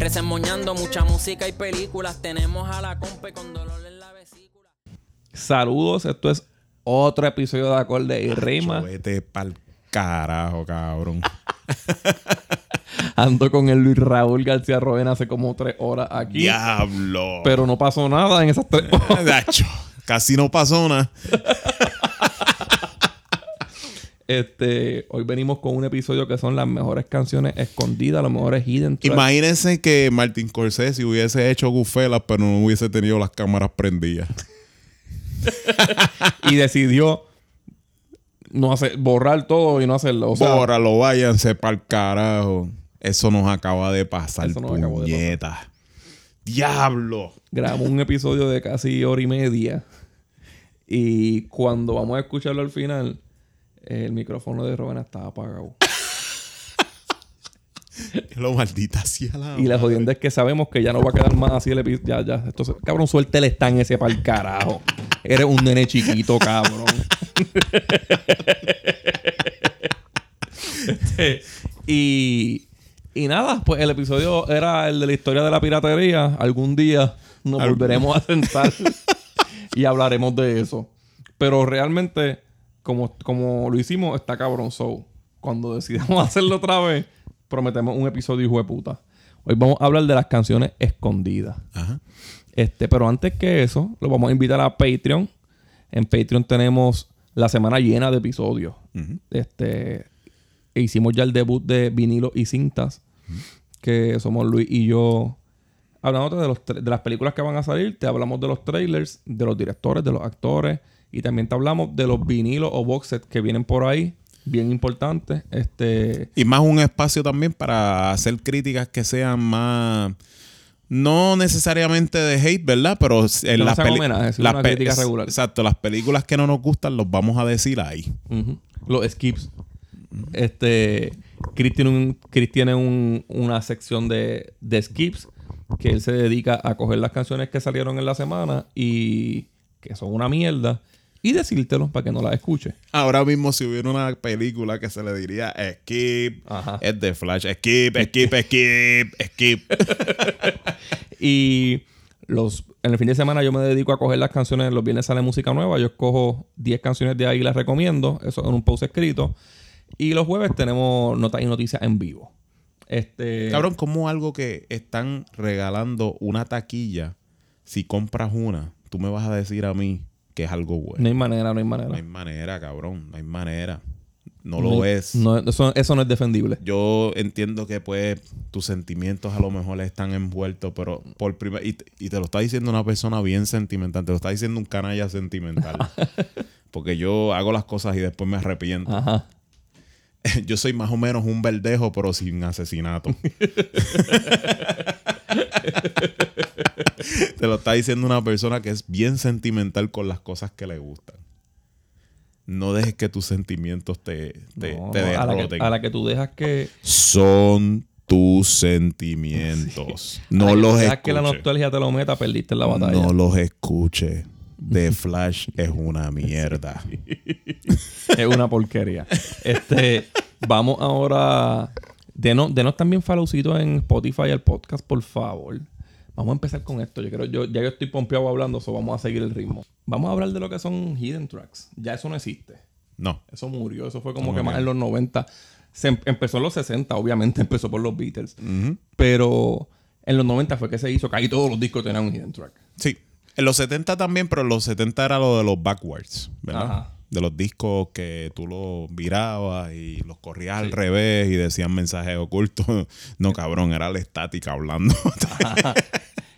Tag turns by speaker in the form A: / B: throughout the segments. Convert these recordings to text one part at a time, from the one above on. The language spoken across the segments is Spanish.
A: Resemoñando mucha música y películas. Tenemos a la compa con dolor en la vesícula.
B: Saludos, esto es otro episodio de Acorde y Rima.
C: Vete pa'l carajo, cabrón.
B: Ando con el Luis Raúl García Roena hace como tres horas aquí.
C: Diablo.
B: Pero no pasó nada en esas tres horas.
C: Casi no pasó nada.
B: Este, hoy venimos con un episodio que son las mejores canciones escondidas, los mejores hidden tracks.
C: Imagínense que Martin Scorsese hubiese hecho gufelas, pero no hubiese tenido las cámaras prendidas.
B: y decidió no hacer, borrar todo y no hacerlo. O sea,
C: Bórralo, váyanse pa'l carajo. Eso nos acaba de pasar,
B: Eso nos acabó de
C: puñeta. Diablo.
B: grabamos un episodio de casi hora y media. Y cuando vamos a escucharlo al final, el micrófono de Robena estaba apagado.
C: Lo maldita sea la
B: Y la jodienda es que sabemos que ya no va a quedar más así el episodio. Ya, ya. Entonces, cabrón, suelte el stand ese para el carajo. Eres un nene chiquito, cabrón. Este, y, y nada, pues el episodio era el de la historia de la piratería. Algún día nos volveremos a sentar y hablaremos de eso. Pero realmente, como, como lo hicimos, está cabrón. So, cuando decidamos hacerlo otra vez, prometemos un episodio hijo de puta. Hoy vamos a hablar de las canciones escondidas.
C: Ajá.
B: Este, pero antes que eso, lo vamos a invitar a Patreon. En Patreon tenemos la semana llena de episodios. Este, hicimos ya el debut de vinilo y cintas, que somos Luis y yo. Hablándote de, los de las películas que van a salir, te hablamos de los trailers, de los directores, de los actores, y también te hablamos de los vinilos o box sets que vienen por ahí, bien importantes. Este,
C: Y más un espacio también para hacer críticas que sean más. No necesariamente de hate, ¿verdad? Pero en
B: no
C: las
B: sino
C: las
B: una
C: pe-
B: crítica
C: es-
B: regular.
C: Exacto, las películas que no nos gustan los vamos a decir ahí.
B: Los skips. Este. Chris tiene, un, Chris tiene un- una sección de, de skips que él se dedica a coger las canciones que salieron en la semana y que son una mierda y decírtelo para que no las escuche.
C: Ahora mismo, si hubiera una película que se le diría skip,
B: Ajá.
C: es de Flash, skip, skip, skip, skip.
B: Y los, en el fin de semana yo me dedico a coger las canciones. Los viernes sale música nueva. Yo escojo 10 canciones de ahí y las recomiendo. Eso en un post escrito. Y los jueves tenemos notas y noticias en vivo. Este.
C: Cabrón, como algo que están regalando una taquilla, si compras una, tú me vas a decir a mí que es algo bueno.
B: No hay manera, no hay manera.
C: No hay manera, cabrón, no hay manera. No
B: No
C: lo
B: hay-
C: es.
B: no, eso, eso no es defendible.
C: Yo entiendo que pues tus sentimientos a lo mejor están envueltos, pero por primer y, te- y te lo está diciendo una persona bien sentimental, te lo está diciendo un canalla sentimental. Porque yo hago las cosas y después me arrepiento.
B: Ajá.
C: Yo soy más o menos un verdejo, pero sin asesinato. te lo está diciendo una persona que es bien sentimental con las cosas que le gustan. No dejes que tus sentimientos te, te,
B: No,
C: te
B: a, la que, a la que tú dejas que.
C: Son tus sentimientos. No los
B: dejas que la nostalgia te lo meta, perdiste en la batalla.
C: No los escuche. The Flash es una mierda.
B: es una porquería. Este, vamos ahora. Denos, denos también followcito en Spotify el podcast, por favor. Vamos a empezar con esto. Yo creo, yo, ya yo estoy pompeado hablando, so vamos a seguir el ritmo. Vamos a hablar de lo que son hidden tracks. Ya eso no existe.
C: No.
B: Eso murió. Eso fue como que más en los 90. Se em- empezó en los 60, obviamente empezó por los Beatles. Pero en los 90 fue que se hizo ahí todos los discos tenían un hidden track.
C: Sí. En los 70 también, pero en los 70 era lo de los backwards, ¿verdad?
B: Ajá.
C: De los discos que tú los virabas y los corrías al revés y decían mensajes ocultos. No, cabrón, era la estática hablando.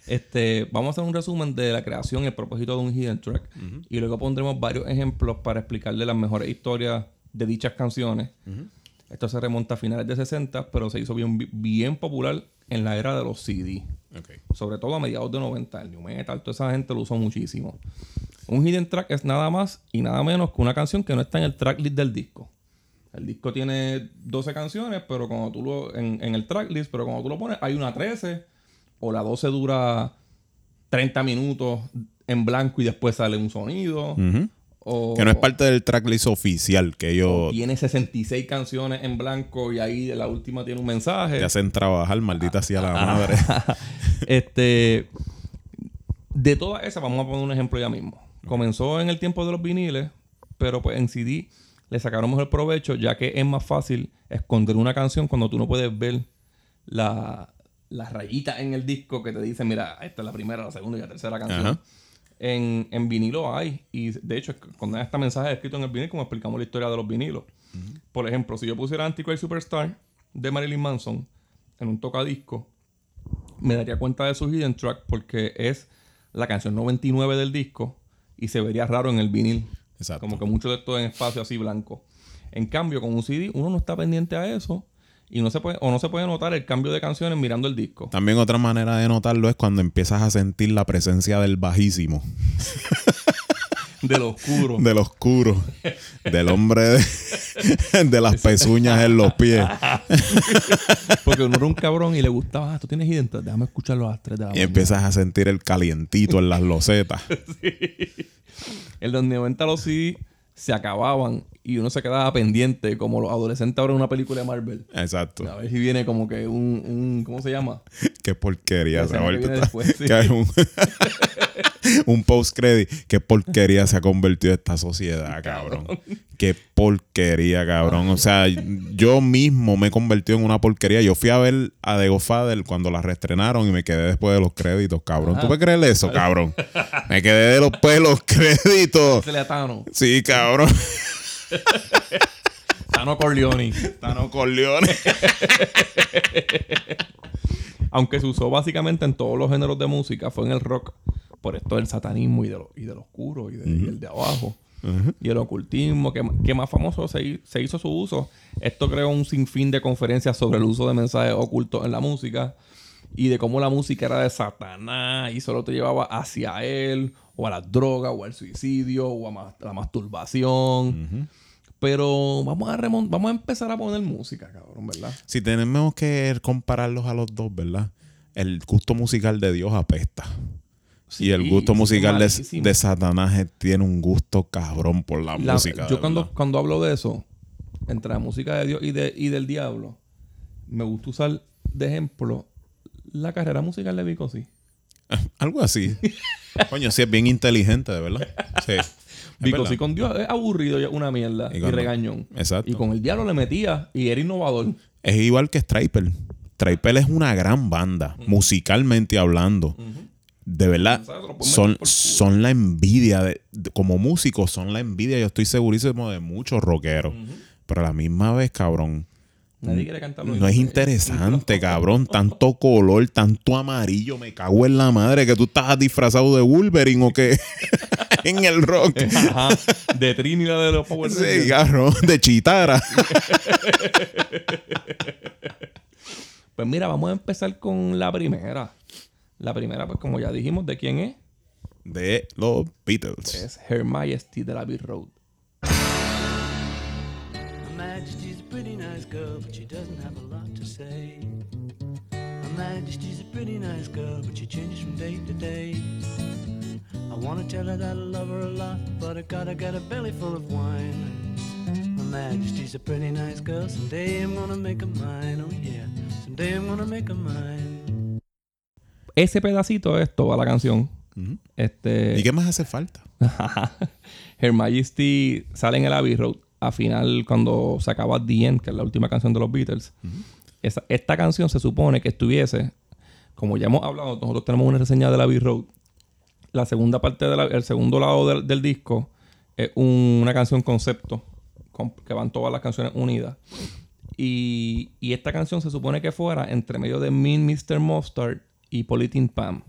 B: Este, vamos a hacer un resumen de la creación y el propósito de un hidden track. Y luego pondremos varios ejemplos para explicarle las mejores historias de dichas canciones. Esto se remonta a finales de 60, pero se hizo bien, bien popular en la era de los CD. Sobre todo a mediados de 90. El New Metal, toda esa gente lo usó muchísimo. Un hidden track es nada más y nada menos que una canción que no está en el tracklist del disco. El disco tiene 12 canciones, pero cuando tú lo. En, en el tracklist, pero cuando tú lo pones, hay una 13. O la 12 dura 30 minutos en blanco y después sale un sonido. O,
C: Que no es parte del tracklist oficial, que ellos
B: tiene 66 canciones en blanco y ahí la última tiene un mensaje.
C: te hacen trabajar, maldita sea la madre.
B: este. De todas esas, vamos a poner un ejemplo ya mismo. Comenzó en el tiempo de los viniles, pero pues en CD le sacaron mejor provecho, ya que es más fácil esconder una canción cuando tú no puedes ver la, las rayitas en el disco que te dicen, mira, esta es la primera, la segunda y la tercera canción.
C: Ajá.
B: En, en vinilo hay, y de hecho, cuando este mensaje escrito en el vinilo, como explicamos la historia de los vinilos. Por ejemplo, si yo pusiera Antichrist Superstar de Marilyn Manson en un tocadisco, me daría cuenta de su hidden track porque es la canción 99 del disco y se vería raro en el vinil.
C: Exacto.
B: Como que mucho de esto en espacio así blanco. En cambio, con un CD, uno no está pendiente a eso y no se puede, o no se puede notar el cambio de canciones mirando el disco.
C: También otra manera de notarlo es cuando empiezas a sentir la presencia del bajísimo,
B: De lo oscuro.
C: del oscuro, del hombre de, de las pezuñas en los pies.
B: Porque uno era un cabrón y le gustaba, ah, tú tienes track, déjame escucharlo a las 3 de la
C: Y
B: mañana.
C: empiezas a sentir el calientito en las losetas.
B: En los 90 los CD se acababan y uno se quedaba pendiente, como los adolescentes ahora en una película de Marvel.
C: Exacto.
B: A ver si viene como que un, un ¿cómo se llama?
C: Qué porquería.
B: Que después, sí.
C: que hay un, un post-credit. Qué porquería se ha convertido esta sociedad, cabrón. Qué porquería, cabrón. O sea, yo mismo me he convertido en una porquería. Yo fui a ver a The Godfather cuando la reestrenaron y me quedé después de los créditos, cabrón. ¿Tú puedes creer eso, cabrón? Me quedé de los créditos.
B: Le a Tano.
C: Sí, cabrón.
B: Tano Corleone.
C: Tano Corleone.
B: Aunque se usó básicamente en todos los géneros de música, fue en el rock. Por esto del satanismo y de lo, y del oscuro y, de- y el de abajo. Y el ocultismo, que, que más famoso se, hi- se hizo su uso. Esto creó un sinfín de conferencias sobre el uso de mensajes ocultos en la música y de cómo la música era de Satanás y solo te llevaba hacia él, o a la droga, o al suicidio, o a ma- la masturbación. Pero vamos a remon- vamos a empezar a poner música, cabrón, ¿verdad?
C: Si tenemos que compararlos a los dos, ¿verdad? El gusto musical de Dios apesta. Y el gusto musical de, de Satanás tiene un gusto cabrón por la,
B: La-
C: música.
B: yo cuando,
C: verdad.
B: cuando hablo de eso, entre la música de Dios y, de, y del diablo, me gusta usar de ejemplo la carrera musical de Vico, sí.
C: Algo así. Coño, sí es bien inteligente, de verdad. Sí.
B: Vico sí con Dios es aburrido, y es una mierda
C: Y
B: regañón.
C: Exacto.
B: Y con el diablo le metía y era innovador.
C: Es igual que Striper. Striper es una gran banda, musicalmente hablando. De verdad, son, son la envidia, de, de- como músicos, son la envidia, yo estoy segurísimo de muchos rockeros. Pero a la misma vez, cabrón,
B: Nadie quiere cantar
C: no es interesante, cabrón. Tanto color, tanto amarillo, me cago en la madre que tú estás disfrazado de Wolverine o que en el rock.
B: Ajá. De Trinidad de los Power
C: Sí,
B: Rangers.
C: cabrón, de chitara.
B: Pues mira, vamos a empezar con la primera. La primera, pues como ya dijimos, ¿de quién es?
C: De los Beatles.
B: Es Her Majesty de la Beat Road.
D: Her Majesty's a pretty nice girl, but she doesn't have a lot to say. Her Majesty's a pretty nice girl, but she changes from day to day. I wanna tell her that I love her a lot, but I gotta get a belly full of wine. Her Majesty's a pretty nice girl, someday I'm gonna make her mine, oh yeah. Someday I'm gonna make her mine.
B: Ese pedacito es toda la canción. Este.
C: ¿Y qué más hace falta?
B: Her Majesty sale en el Abbey Road a final cuando se acaba The End, que es la última canción de los Beatles. Esa- esta canción se supone que estuviese, como ya hemos hablado, nosotros tenemos una reseña del Abbey Road. La segunda parte del segundo lado del, del disco es un- una canción concepto con- que van todas las canciones unidas. Y, y esta canción se supone que fuera entre medio de Mean Mr. Mustard y Politin Pam.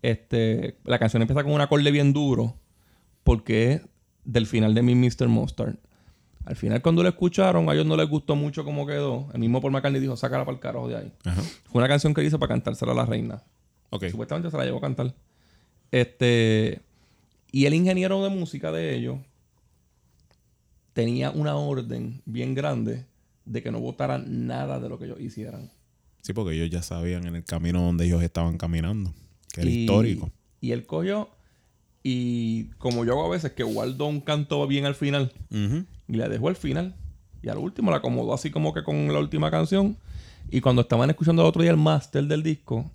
B: Este, la canción empieza con un acorde bien duro porque es del final de mi Mr. Mustard. Al final, cuando lo escucharon, a ellos no les gustó mucho cómo quedó. El mismo Paul McCartney dijo, sácala para el carajo de ahí.
C: Ajá.
B: Fue una canción que hizo para cantársela a la reina. Supuestamente se la llevó a cantar. Este. Y el ingeniero de música de ellos tenía una orden bien grande de que no votaran nada de lo que ellos hicieran.
C: Sí, porque ellos ya sabían en el camino donde ellos estaban caminando. Que era
B: Y-
C: histórico.
B: Y él cogió. Y como yo hago a veces, que guardó un canto bien al final. Y la dejó al final. Y al último la acomodó así como que con la última canción. Y cuando estaban escuchando el otro día el máster del disco,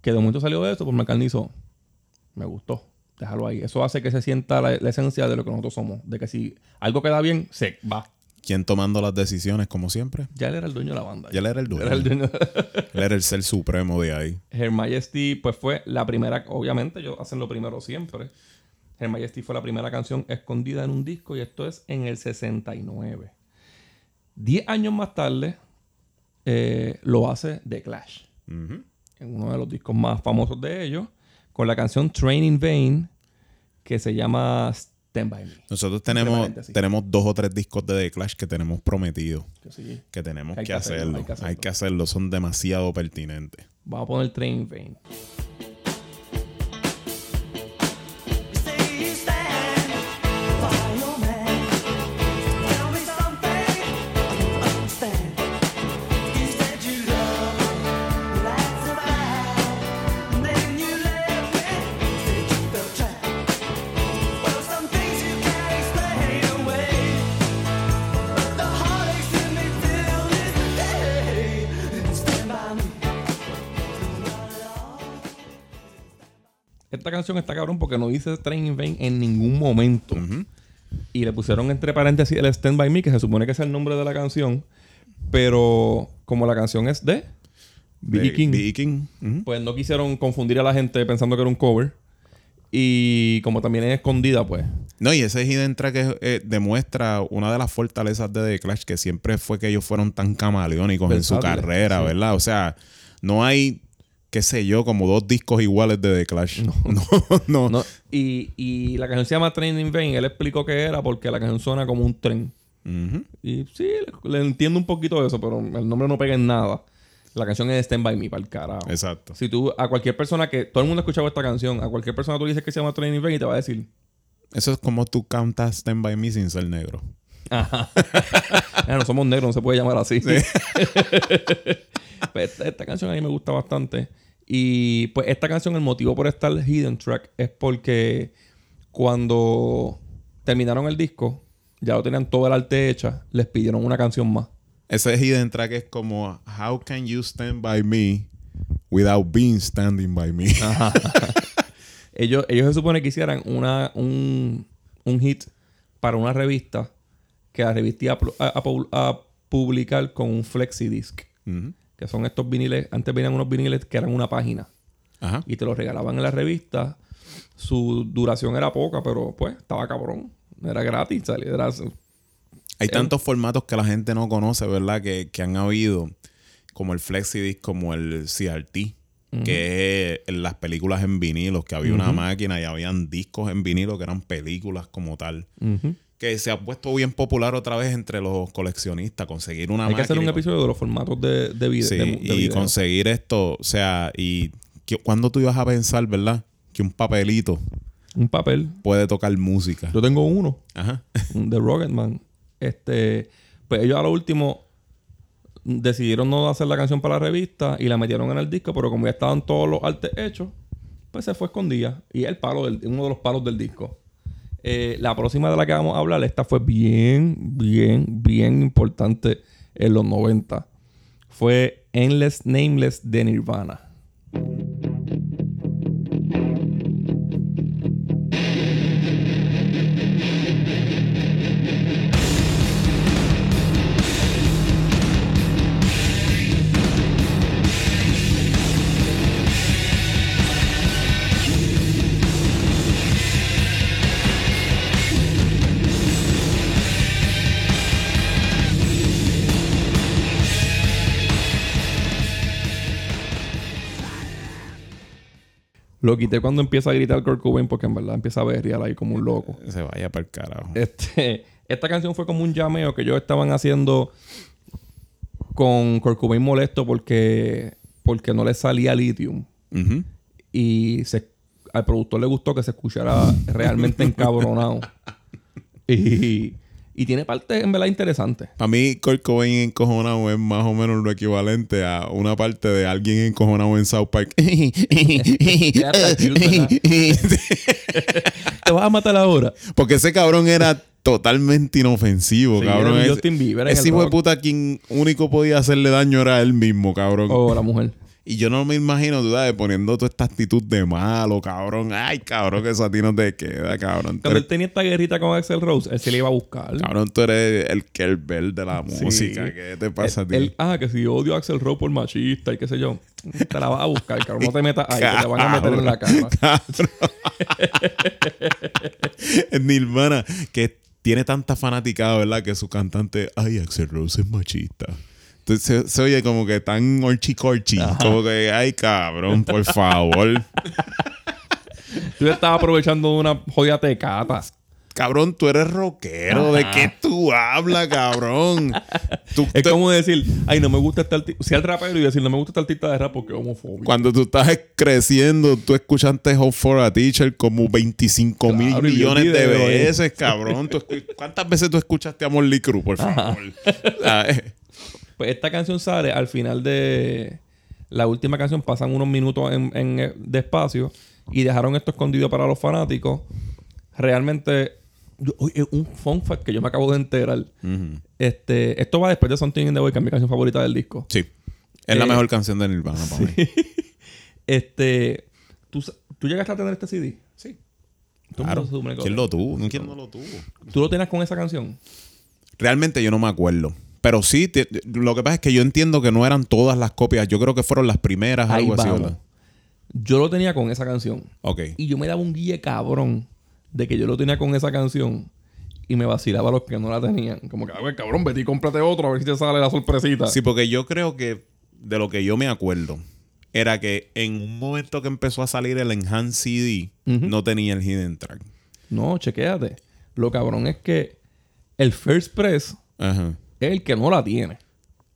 B: que de momento salió de eso, pues McCartney hizo, me gustó, déjalo ahí. Eso hace que se sienta la, la esencia de lo que nosotros somos. De que si algo queda bien, se va.
C: ¿Quién tomando las decisiones, como siempre?
B: Ya él era el dueño de la banda.
C: Ya él era el dueño.
B: Era el dueño.
C: Él era el ser supremo de ahí.
B: Her Majesty, pues fue la primera, obviamente, ellos hacen lo primero siempre. Her Majesty fue la primera canción escondida en un disco y esto es en el 69. Diez años más tarde, eh, lo hace The Clash, en uno de los discos más famosos de ellos, con la canción Train in Vain, que se llama Stand By Me.
C: Nosotros tenemos, tenemos dos o tres discos de The Clash que tenemos prometido.
B: Que sí,
C: Que tenemos
B: Hay
C: que,
B: hacerlo,
C: hacerlo.
B: hay que hacerlo.
C: Hay que hacerlo. Son demasiado pertinentes.
B: Vamos a poner Train in Esta canción está cabrón porque no dice Train in Vain en ningún momento. Y le pusieron entre paréntesis el Stand By Me, que se supone que es el nombre de la canción. Pero como la canción es de.
C: De
B: King,
C: B.B. King. Ujú.
B: pues no quisieron confundir a la gente pensando que era un cover. Y como también es escondida, pues.
C: No, y ese hidden track es, eh, demuestra una de las fortalezas de The Clash, que siempre fue que ellos fueron tan camaleónicos en su carrera,
B: sí.
C: ¿verdad? O sea, no hay, qué sé yo, como dos discos iguales de The Clash. No, no.
B: No, y, y la canción se llama Train in Vain. Él explicó que era porque la canción suena como un tren. Y sí, le, le entiendo un poquito eso, pero el nombre no pega en nada. La canción es Stand By Me, para el carajo.
C: Exacto.
B: Si tú, a cualquier persona que, todo el mundo ha escuchado esta canción, a cualquier persona tú le dices que se llama Training Vain y te va a decir,
C: Eso es como tú cantas Stand By Me sin ser negro.
B: Ajá. No somos negros, no se puede llamar así. Pues esta, esta canción a mí me gusta bastante. Y pues esta canción, el motivo por estar hidden track es porque cuando terminaron el disco, ya lo tenían todo el arte hecha, les pidieron una canción más.
C: Ese hidden track es como How can you stand by me without being standing by me?
B: Ellos, ellos se supone que hicieran una, un, un hit para una revista que la revista a, a- a pu- a publicar con un flexi disc. Que son estos viniles. Antes venían unos viniles que eran una página.
C: Ajá.
B: Y te los regalaban en la revista. Su duración era poca, pero pues estaba cabrón. Era gratis. Era,
C: Hay tantos formatos que la gente no conoce, ¿verdad? Que, que han habido, como el FlexiDisc, como el CRT, que es en las películas en vinilo, que había una máquina y habían discos en vinilo que eran películas como tal.
B: Ujú.
C: Que se ha puesto bien popular otra vez entre los coleccionistas, conseguir una
B: Hay que hacer un episodio de los formatos de, de, vide-
C: Sí,
B: de- de
C: y
B: video.
C: conseguir esto, o sea, y que- cuando tú ibas a pensar, ¿verdad? Que un papelito
B: Un papel.
C: puede tocar música.
B: Yo tengo uno.
C: Ajá.
B: de Rocketman. Este, pues ellos a lo último decidieron no hacer la canción para la revista y la metieron en el disco, pero como ya estaban todos los artes hechos, pues se fue escondida. Y es el palo del, uno de los palos del disco. Eh, la próxima de la que vamos a hablar, esta fue bien, bien, bien importante en los 90. Fue Endless Nameless de Nirvana. Lo quité cuando empieza a gritar Kurt Cobain porque en verdad empieza a berrear ahí como un loco.
C: Se vaya para el carajo.
B: Este, Esta canción fue como un llameo que ellos estaban haciendo con Kurt Cobain molesto porque, porque no le salía lithium. Y se- al productor le gustó que se escuchara realmente encabronado. Y, y tiene partes en verdad interesantes.
C: Para mí, Kurt Cobain encojonado es más o menos lo equivalente a una parte de alguien encojonado en South Park.
B: Te vas a matar ahora.
C: Porque ese cabrón era totalmente inofensivo,
B: Sí,
C: cabrón.
B: era
C: Ese-
B: Justin Bieber en
C: Ese
B: el
C: hijo de puta quien único podía hacerle daño era él mismo, cabrón.
B: O la mujer.
C: Y yo no me imagino, tú sabes, poniendo toda esta actitud de malo, cabrón. Ay, cabrón, que eso a ti no te queda, cabrón.
B: Cuando él tenía esta guerrita con Axel Rose, él se le iba a buscar.
C: cabrón, tú eres el Kerber de la
B: Sí.
C: música. ¿Qué te pasa a ti?
B: Ah, que si odio a Axel Rose por machista y qué sé yo. Te la vas a buscar, cabrón. No te metas ahí, que te van a meter en la
C: es Nirvana, que tiene tanta fanaticada, ¿verdad? Que su cantante, ay, Axel Rose es machista. Se, se oye como que tan orchicorchi. Como que, ay, cabrón, por favor.
B: Tú le estabas aprovechando de una jodida tecata.
C: cabrón, tú eres rockero. ¿De qué tú hablas, cabrón? Tú
B: Es
C: te-
B: como decir, ay, no me gusta este artista. Si el rapero y decir, no me gusta este artista de rap porque es homofóbico.
C: Cuando tú estás creciendo, tú escuchaste Hope for a Teacher como 25 mil
B: Claro,
C: millones de veces, cabrón. ¿Cuántas veces tú escuchaste a Morley Crue, por favor?
B: Pues esta canción sale al final de la última canción. Pasan unos minutos en, en, eh, de espacio y dejaron esto escondido para los fanáticos. Realmente, yo- oye, un fun fact que yo me acabo de enterar. este, esto va después de Something in the Way, que es mi canción favorita del disco.
C: Sí. Es la
B: Eh,
C: mejor canción de Nirvana para mí.
B: Este, ¿tú, ¿tú llegaste a tener este CD?
C: Sí. Claro. ¿Quién
B: lo-
C: lo tuvo? ¿Quién no lo tuvo?
B: ¿Tú lo tenías con esa canción?
C: Realmente yo no me acuerdo. Pero sí, te- lo que pasa es que yo entiendo que no eran todas las copias. Yo creo que fueron las primeras,
B: Ahí
C: algo así.
B: Yo lo tenía con esa canción.
C: Ok.
B: Y yo me daba un guille cabrón de que yo lo tenía con esa canción y me vacilaba a los que no la tenían. Como que, a ver, cabrón, vete y cómprate otro a ver si te sale la sorpresita.
C: Sí, porque yo creo que de lo que yo me acuerdo era que en un momento que empezó a salir el Enhanced CD, no tenía el Hidden Track.
B: No, chequéate. Lo cabrón es que el First Press
C: Ajá.
B: Es el que no la tiene.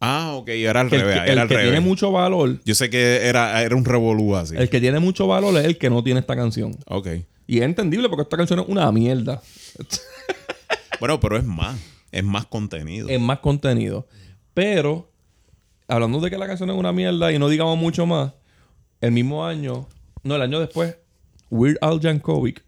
C: Ah, ok, era al
B: el
C: revés.
B: que, el
C: era al
B: que
C: revés.
B: tiene mucho valor,
C: Yo sé que era, era un revolú así.
B: el que tiene mucho valor es el que no tiene esta canción.
C: Ok.
B: Y es entendible porque esta canción es una mierda.
C: Bueno, pero es más. Es más contenido.
B: es más contenido. Pero, hablando de que la canción es una mierda y no digamos mucho más, el mismo año, no, el año después, Weird Al Yankovic,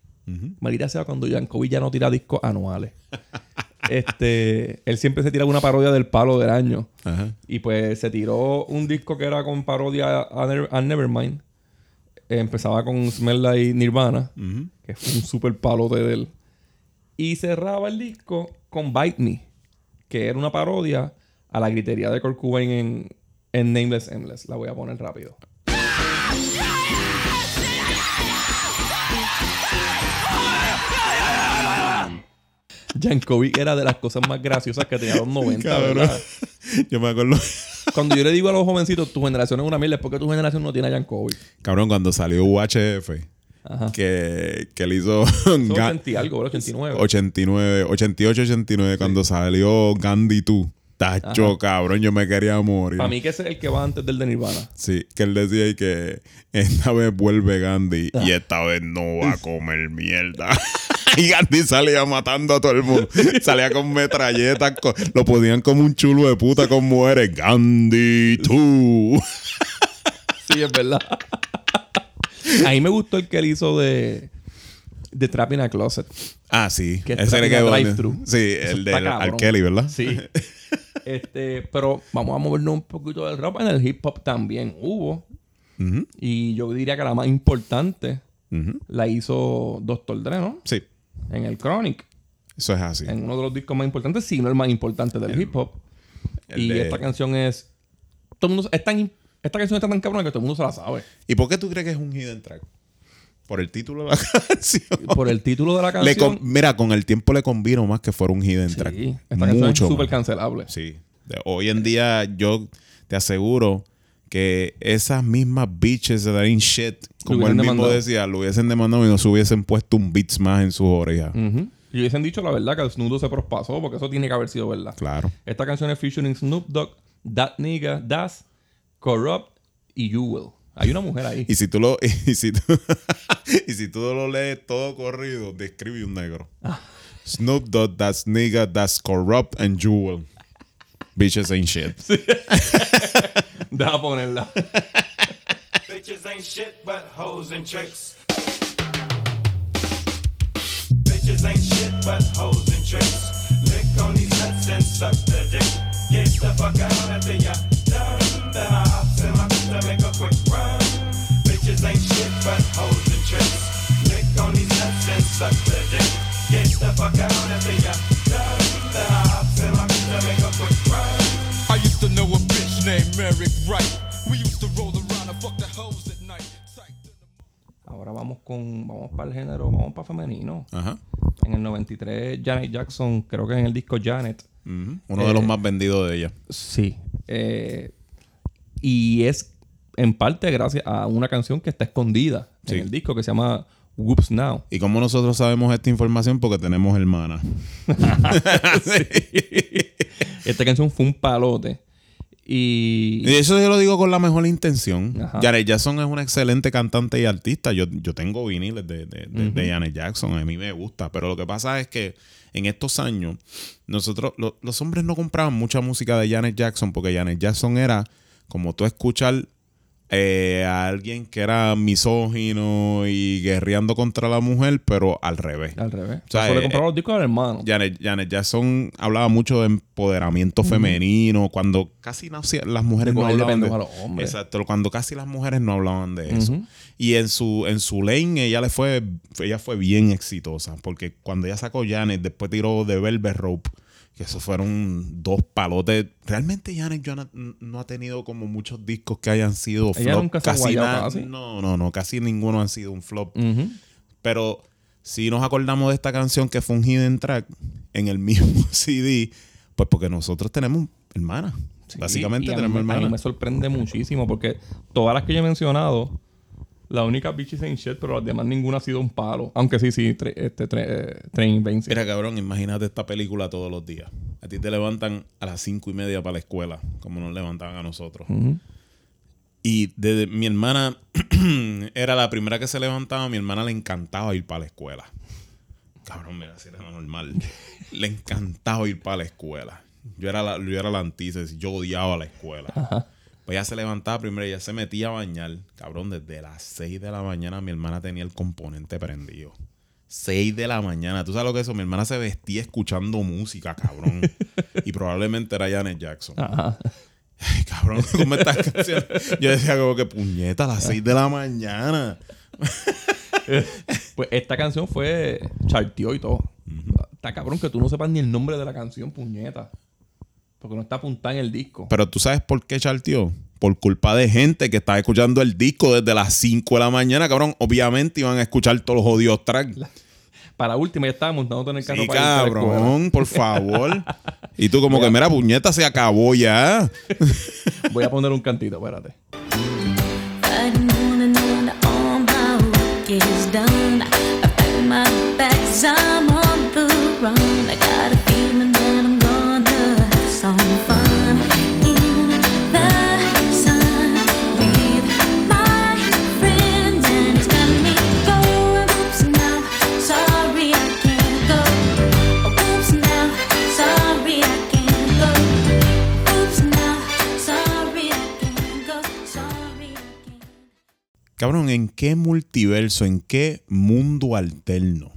B: Marita sea cuando Yankovic ya no tira discos anuales. este, él siempre se tira una parodia del palo del año.
C: Ajá.
B: Y pues se tiró un disco que era con parodia a, Never- a Nevermind. Eh, empezaba con Smell Like Nirvana, que fue un super palote de él. Y cerraba el disco con Bite Me, que era una parodia a la gritería de Kurt Cobain en, en Nameless Endless. La voy a poner rápido. Jankovic era de las cosas más graciosas que tenía los 90,
C: Cabrón.
B: ¿verdad?
C: Yo me acuerdo.
B: Cuando yo le digo a los jovencitos, tu generación es una mierda, es porque tu generación no tiene a Jankovic.
C: Cabrón, cuando salió UHF,
B: Ajá.
C: que, que él hizo
B: Son
C: Ga-
B: 80 y algo, ¿verdad? 89.
C: 89, 88, 89, cuando salió Gandhi 2. Tacho, cabrón, yo me quería morir.
B: Para mí que ese es el que va antes del de Nirvana.
C: Sí, que él decía que esta vez vuelve Gandhi
B: Ah.
C: y esta vez no va a comer mierda. y Gandhi salía matando a todo el mundo. Salía con metralletas, lo ponían como un chulo de puta con mujeres. Gandhi, tú.
B: Sí, es verdad. a mí me gustó el que él hizo de, de Trap in a Closet.
C: Ah, sí.
B: Que es
C: Ese era que
B: Drive-Thru.
C: Sí,
B: Eso
C: el de. R. Kelly, ¿verdad?
B: Sí. este, pero vamos a movernos un poquito del rap. En el hip hop también hubo. Y yo diría que la más importante la hizo Dr. Dre, ¿no?
C: Sí,
B: En el Chronic.
C: eso es así.
B: En uno de los discos más importantes, si no el más importante del hip hop. Y
C: de-
B: esta canción es. Todo el mundo, es tan, esta canción está tan cabrona que todo el mundo se la sabe.
C: ¿Y por qué tú crees que es un hidden track? Por el título de la canción.
B: Por el título de la canción.
C: con- mira, con el tiempo le convino más que fuera un hidden
B: sí,
C: track.
B: esta canción es
C: Mucho
B: súper cancelable.
C: Sí. De- hoy en día yo te aseguro que esas mismas bitches de that ain't shit, como él mismo
B: demandado.
C: decía, lo hubiesen demandado y no se hubiesen puesto un beats más en sus orejas.
B: Ujú. Y hubiesen dicho la verdad que el Snoop Dogg se prospasó, porque eso tiene que haber sido verdad.
C: Claro.
B: Esta canción es featuring Snoop Dogg, That Nigga, Das, Corrupt y You Will. Hay una mujer ahí.
C: Y si tú lo, y si tú, y si tú lo lees todo corrido, describe un negro. Snoop Dogg, that's nigga, that's corrupt and jewel. Bitches ain't shit.
B: Deja ponerla.
E: Bitches ain't shit but hoes and tricks. Bitches ain't shit but hoes and tricks. Lick on these nuts and suck the dick. Get the fuck out after ya done. Then I hops in my bitch to make a quick run. Bitches ain't shit but hoes and tricks. Lick on these nuts and suck the dick. Get the fuck out after ya done. Then I hops in my bitch to make a quick run.
F: I used to know a
B: Ahora vamos con. Vamos para el género, vamos para femenino.
C: Ajá.
B: En el 93, Janet Jackson, creo que en el disco Janet.
C: Uno de los
B: Eh,
C: más vendidos de ella.
B: Sí. eh, y es en parte gracias a una canción que está escondida
C: Sí.
B: en el disco que se llama Whoops Now.
C: ¿Y cómo nosotros sabemos esta información? Porque tenemos hermanas.
B: Esta canción fue un palote. Y.
C: Y eso yo lo digo con la mejor intención.
B: Ajá.
C: Janet Jackson es una excelente cantante y artista. Yo, yo tengo viniles de, de, de- de Janet Jackson. A mí me gusta. Pero lo que pasa es que en estos años, nosotros, lo- los hombres no compraban mucha música de Janet Jackson porque Janet Jackson era como tú escuchar eh, a alguien que era misógino y guerreando contra la mujer, pero al revés.
B: Al revés.
C: O sea,
B: le
C: eh,
B: compraba los discos al hermano.
C: Janet, Janet Jackson hablaba mucho de empoderamiento femenino, cuando casi no las mujeres no hablaban de,
B: a los hombres.
C: Exacto, cuando casi las mujeres no hablaban de eso. Y en su en su lane ella le fue ella fue bien exitosa, porque cuando ella sacó Janet, después tiró The Velvet Rope, que esos fueron dos palotes. Realmente Janet Janet no ha tenido como muchos discos que hayan sido
B: Ella
C: flop,
B: nunca
C: casi nada.
B: casi.
C: No, no, no, casi ninguno han sido un flop. Pero si nos acordamos de esta canción que fue un hidden track en el mismo CD, pues porque nosotros tenemos hermanas.
B: Sí,
C: Básicamente
B: y a
C: tenemos
B: mí, a mí
C: hermanas.
B: me sorprende muchísimo porque todas las que yo he mencionado, la única bitch ain't shit, pero las demás ninguna ha sido un palo. Aunque sí, sí, tre- este, tre- eh, Train Invasion.
C: Mira, cabrón, imagínate esta película todos los días. A ti te levantan a las cinco y media para la escuela, como nos levantaban a nosotros. Y desde mi hermana era la primera que se levantaba, a mi hermana le encantaba ir para la escuela. Cabrón, mira, si era normal. le encantaba ir para la escuela. Yo era la, yo era la antítesis, yo odiaba la escuela. Pues ella se levantaba primero, ella se metía a bañar. Cabrón, desde las 6 de la mañana mi hermana tenía el componente prendido. 6 de la mañana. ¿Tú sabes lo que es eso? Mi hermana se vestía escuchando música, cabrón. y probablemente era Janet Jackson.
B: Ajá.
C: Ay, cabrón, ¿cómo estas canciones? Yo decía como que puñeta a las 6 de la mañana.
B: Pues esta canción fue charteó y todo. Está cabrón que tú no sepas ni el nombre de la canción, puñeta. Porque no está apuntada en el disco.
C: Pero tú sabes por qué charteó. Por culpa de gente que estaba escuchando el disco desde las 5 de la mañana, cabrón. Obviamente iban a escuchar todos los odios tracks.
B: Para la última ya estaba montando en el carro
C: Sí,
B: para a
C: cabrón, por favor. Y tú como que, mira, puñeta, se acabó ya.
B: Voy a poner un cantito, espérate.
C: Cabrón, ¿en qué multiverso, en qué mundo alterno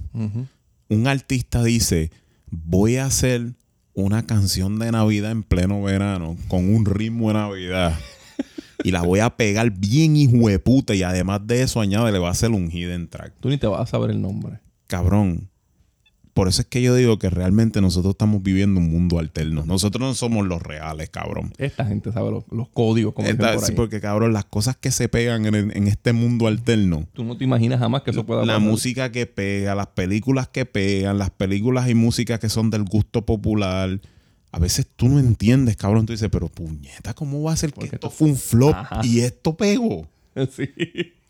C: un artista dice, voy a hacer una canción de Navidad en pleno verano con un ritmo de Navidad y la voy a pegar bien hijo de puta y además de eso añade, le va a hacer un hidden track?
B: Tú ni te vas a saber el nombre.
C: Cabrón. Por eso es que yo digo que realmente nosotros estamos viviendo un mundo alterno. Nosotros no somos los reales, cabrón.
B: Esta gente sabe los, los códigos, como
C: Esta-
B: por
C: sí,
B: ahí.
C: porque cabrón, las cosas que se pegan en, en este mundo alterno
B: Tú no te imaginas jamás que eso pueda
C: la
B: pasar.
C: música que pega, las películas que pegan, las películas y música que son del gusto popular. A veces tú no entiendes, cabrón. Tú dices, pero puñeta, ¿cómo va a ser que
B: Porque
C: esto
B: esto-
C: fue un flop
B: Ajá.
C: y esto pegó?
B: sí.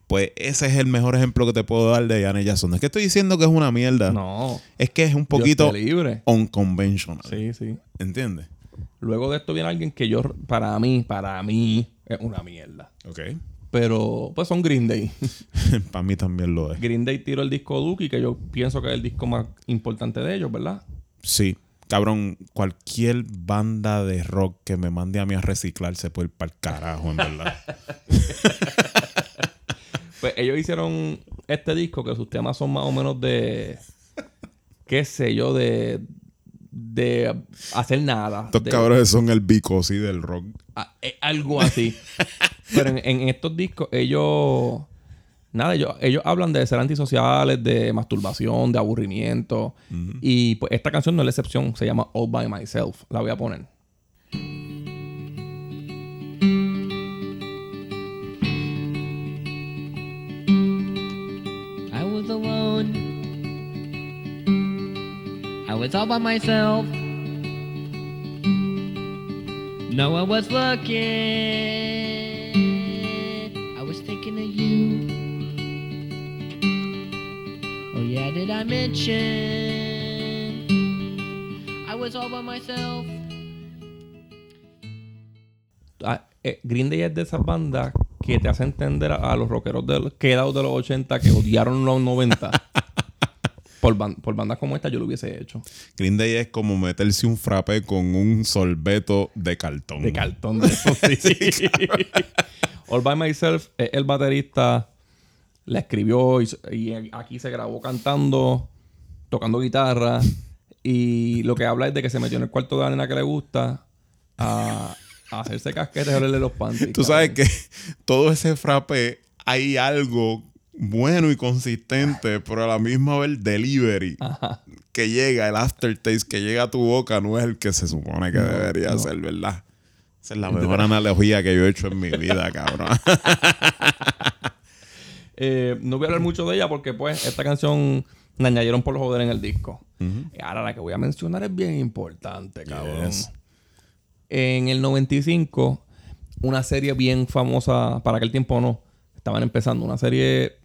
C: Pues ese es el mejor ejemplo que te puedo dar de Janet Jackson. No es que estoy diciendo que es una mierda.
B: No.
C: Es que es un poquito
B: libre.
C: unconventional.
B: Sí, sí.
C: ¿Entiendes?
B: Luego de esto viene alguien que yo, para mí, para mí, es una mierda.
C: Ok.
B: Pero, pues son Green Day.
C: Para mí también lo es.
B: Green Day tiró el disco Dookie, que yo pienso que es el disco más importante de ellos, ¿verdad?
C: Sí. Cabrón, cualquier banda de rock que me mande a mí a reciclar se puede ir para el carajo, en verdad.
B: Pues ellos hicieron este disco que sus temas son más o menos de. qué sé yo, de. de hacer nada.
C: Estos
B: de-
C: cabrones son el bicosi del rock.
B: a- eh, algo así. Pero en, en estos discos, ellos. Nada, ellos, ellos hablan de ser antisociales, de masturbación, de aburrimiento. Y pues esta canción no es la excepción. Se llama All By Myself. La voy a poner.
G: I was all by myself. No one was looking. I was thinking of you. Oh, yeah, did I mention? I was all by myself.
B: Ah, eh, Green Day es de esas bandas que te hace entender a, a los rockeros del, quedados de los 80 que odiaron los 90. por, ban- por bandas como esta yo lo hubiese hecho.
C: Green Day es como meterse un frappe con un sorbeto de cartón.
B: De cartón de eso, sí. All By Myself es el baterista. La escribió y, y aquí se grabó cantando, tocando guitarra. Y lo que habla es de que se metió en el cuarto de la nena que le gusta a, a hacerse casquetes y olerle los panties.
C: Tú sabes que todo ese frappe hay algo bueno y consistente, pero a la misma vez el delivery que llega, el aftertaste que llega a tu boca no es el que se supone que debería
B: no.
C: ser, ¿verdad? Esa es la mejor analogía que yo he hecho en mi vida, cabrón.
B: Eh, no voy a hablar mucho de ella porque, pues, esta canción la añadieron por los joder en el disco. Y ahora la que voy a mencionar es bien importante, cabrón.
C: Yes.
B: En el 95, una serie bien famosa, para aquel tiempo no, estaban empezando, una serie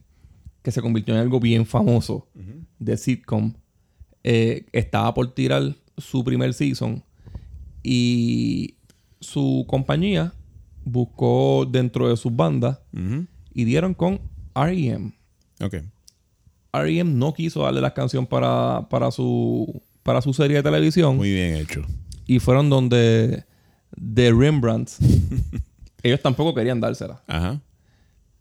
B: que se convirtió en algo bien famoso de sitcom. eh, estaba por tirar su primer season y su compañía buscó dentro de sus bandas y dieron con R.E.M.
C: Ok.
B: R.E.M. no quiso darle la canción para, para, su, para su serie de televisión
C: Muy bien hecho.
B: y fueron donde The Rembrandts ellos tampoco querían dársela
C: Ajá.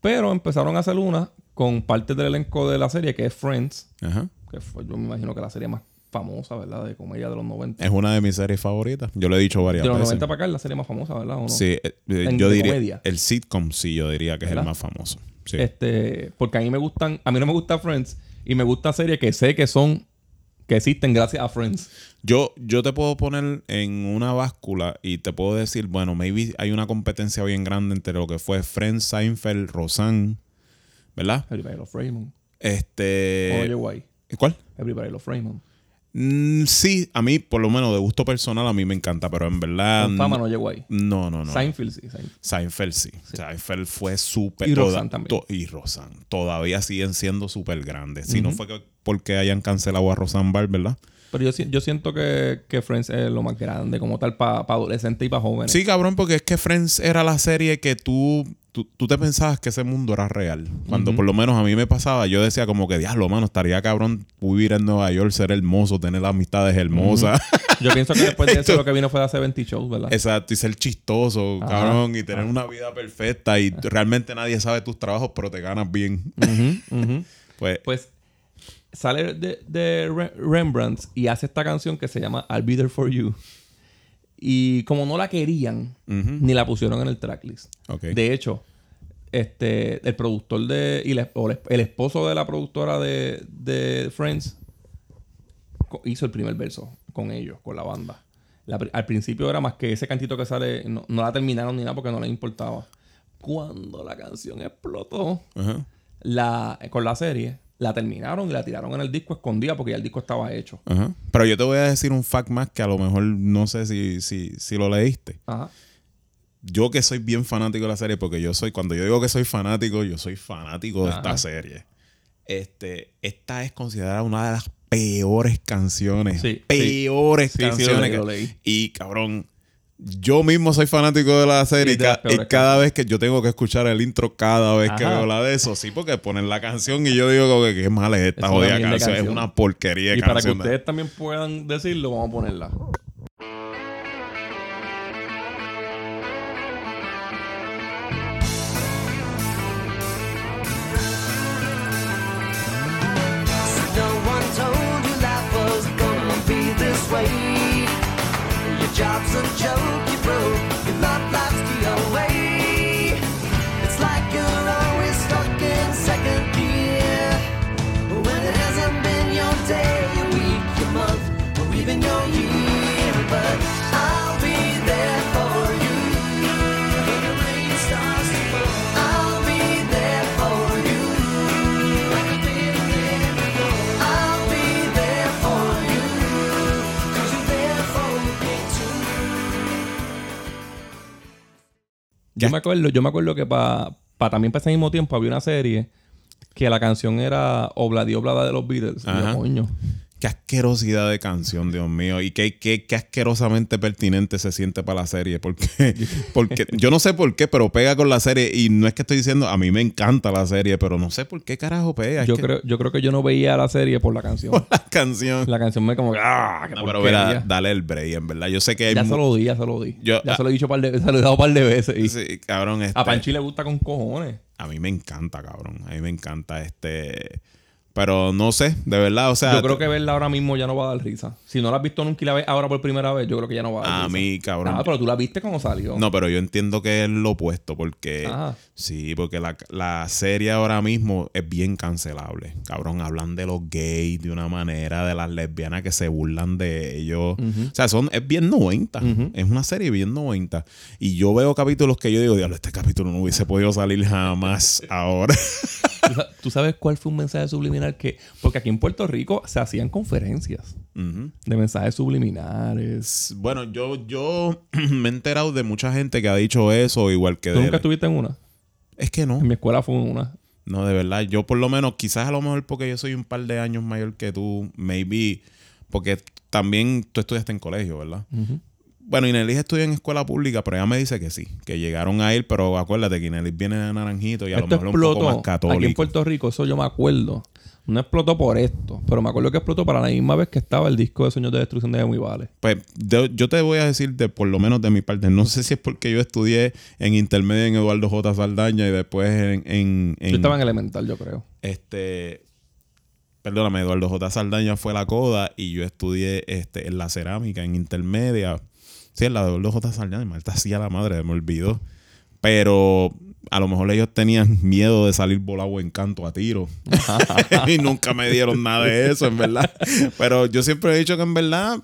B: pero empezaron a hacer una con parte del elenco de la serie que es Friends
C: Ajá.
B: que fue yo me imagino que la serie más famosa verdad de comedia de los 90
C: Es una de mis series favoritas. Yo lo he dicho varias
B: de los
C: veces.
B: 90 para acá es la serie más famosa verdad ¿O no?
C: Sí, eh, eh,
B: En-
C: yo diría.
B: comedia.
C: El sitcom, sí, yo diría que es el más famoso. Sí.
B: Este, porque a mí me gustan, a mí no me gusta Friends y me gusta series que sé que son, que existen gracias a Friends.
C: Yo, yo te puedo poner en una báscula y te puedo decir, bueno, maybe hay una competencia bien grande entre lo que fue Friends, Seinfeld, Roseanne, ¿verdad?
B: Everybody Loves Raymond.
C: Este.
B: Oye, guay.
C: ¿Cuál?
B: Everybody Loves Raymond.
C: Mm, sí, a mí, por lo menos de gusto personal, a mí me encanta, pero en verdad.
B: Con fama no llegó ahí.
C: No, no, no.
B: Seinfeld sí. Seinfeld.
C: Seinfeld sí. Seinfeld fue súper.
B: Y Roseanne también.
C: y Roseanne. Todavía siguen siendo súper grandes. Si no fue que porque hayan cancelado a Roseanne Barr, ¿verdad?
B: Pero yo, yo siento que, que Friends es lo más grande, como tal, para adolescentes y para jóvenes.
C: Sí, cabrón, porque es que Friends era la serie que tú, tú, tú te pensabas que ese mundo era real. Cuando por lo menos a mí me pasaba, yo decía como que, diablo, mano, estaría cabrón vivir en Nueva York, ser hermoso, tener amistades hermosas.
B: Yo pienso que después de eso lo que vino fue de hacer 20 shows, ¿verdad?
C: Exacto, y ser chistoso,
B: Ajá.
C: cabrón, y tener una vida perfecta y realmente nadie sabe tus trabajos, pero te ganas bien. Pues,
B: Pues sale de, de Re- Rembrandt y hace esta canción que se llama I'll Be There For You. Y como no la querían, ni la pusieron en el tracklist. De hecho, este, el productor de. Y la- o el, esposo de la productora de, de Friends hizo el primer verso con ellos, con la banda. La al principio era más que ese cantito que sale, no, no la terminaron ni nada porque no les importaba. Cuando la canción explotó, la, con la serie, la terminaron y la tiraron en el disco escondida porque ya el disco estaba hecho.
C: ajá. Pero yo te voy a decir un fact más que a lo mejor no sé si, si, si lo leíste.
B: Ajá.
C: yo que soy bien fanático de la serie, porque yo soy, cuando yo digo que soy fanático, yo soy fanático de esta serie. Este, esta es considerada una de las peores canciones.
B: Sí,
C: peores
B: Sí, sí, lo
C: canciones.
B: leí, lo leí.
C: Y cabrón, yo mismo soy fanático de la serie y, ca- cada vez que yo tengo que escuchar el intro cada vez que veo la de eso, sí, porque ponen la canción y yo digo que qué mal es esta
B: Es
C: jodida canción. Es
B: canción.
C: una porquería de
B: Y para que
C: canción.
B: ustedes también puedan decirlo, vamos a ponerla.
D: No one told you life was gonna be this way. job's a joke you broke. You're not like
B: Yo me acuerdo, yo me acuerdo que para también para ese mismo tiempo había una serie que la canción era Obladi Oblada de los Beatles. Y yo, coño.
C: Qué asquerosidad de canción, Dios mío. Y qué, qué, qué asquerosamente pertinente se siente para la serie. Porque, porque yo no sé por qué, pero pega con la serie. Y no es que estoy diciendo, a mí me encanta la serie, pero no sé por qué carajo pega. Es
B: Yo
C: que
B: creo, yo creo que yo no veía la serie por la canción.
C: la canción.
B: la canción me como que, ¡ah!
C: No, pero
B: porquería".
C: verá, dale el break, en verdad. Yo sé que hay
B: Ya
C: mu-
B: se lo di, ya se lo di.
C: Yo-
B: ya
C: ah.
B: se lo he dicho par de, se lo he dado un par de veces. Y
C: Sí, cabrón, este,
B: a Panchi le gusta con cojones.
C: a mí me encanta, cabrón. A mí me encanta este. Pero no sé, de verdad, o sea.
B: Yo creo que verla ahora mismo ya no va a dar risa. Si no la has visto nunca y la ves ahora por primera vez, yo creo que ya no va a dar
C: A
B: risa.
C: mí, cabrón.
B: Ah, pero tú la viste cuando salió.
C: No, pero yo entiendo que es lo opuesto, porque
B: Ajá.
C: sí, porque la, la serie ahora mismo es bien cancelable. Cabrón, hablan de los gays de una manera, de las lesbianas que se burlan de ellos. O sea, son, es bien 90. Es una serie bien 90. Y yo veo capítulos que yo digo, diablo, este capítulo no hubiese podido salir jamás ahora.
B: ¿Tú, sa- tú sabes cuál fue un mensaje subliminal que... Porque aquí en Puerto Rico se hacían conferencias de mensajes subliminales.
C: Bueno, yo, yo me he enterado de mucha gente que ha dicho eso, igual que
B: ¿Tú
C: de...
B: nunca estuviste en una?
C: Es que no.
B: En mi escuela fue una.
C: No, de verdad. Yo por lo menos, quizás a lo mejor porque yo soy un par de años mayor que tú, maybe, porque también tú estudiaste en colegio, ¿verdad? Bueno, Inelis estudió en escuela pública, pero ella me dice que sí, que llegaron a ir, pero acuérdate que Inelis viene de naranjito y a
B: Esto
C: lo mejor un poco más
B: explotó
C: católico.
B: aquí en Puerto Rico, eso yo me acuerdo. No explotó por esto, pero me acuerdo que explotó para la misma vez que estaba el disco de Sueños de Destrucción de Muy Vale.
C: Pues de- yo te voy a decir, de, por lo menos de mi parte, no sé si es porque yo estudié en intermedio en Eduardo J. Saldaña y después en... en, en-
B: Yo estaba en elemental, yo creo.
C: Este. Perdóname, Eduardo J. Saldaña fue la coda y yo estudié este, en la cerámica, en intermedia. Sí, en la de Eduardo J. Saldaña. Malta hacía la madre, me olvidó. Pero a lo mejor ellos tenían miedo de salir volado en canto a tiro. y nunca me dieron nada de eso, en verdad. Pero yo siempre he dicho que en verdad.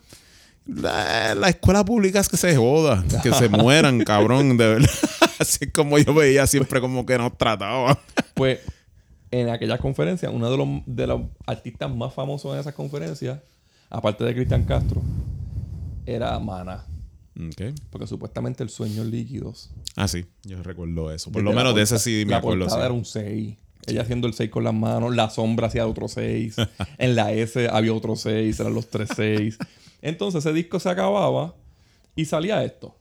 C: La, la escuela pública es que se joda, que se mueran, cabrón, de verdad. Así es como yo veía siempre como que nos trataban.
B: Pues en aquella conferencia, uno de los, de los artistas más famosos en esas conferencias, aparte de Cristian Castro, era Mana.
C: Ok.
B: Porque supuestamente el sueño líquidos.
C: Ah, sí, yo recuerdo eso. Por
B: Desde
C: lo
B: la
C: menos de ese sí me
B: la
C: acuerdo.
B: portada
C: sí.
B: era un 6. Ella haciendo el 6 con las manos, la sombra hacía otro 6. en la S había otro 6, eran los tres 6. Entonces ese disco se acababa y salía esto.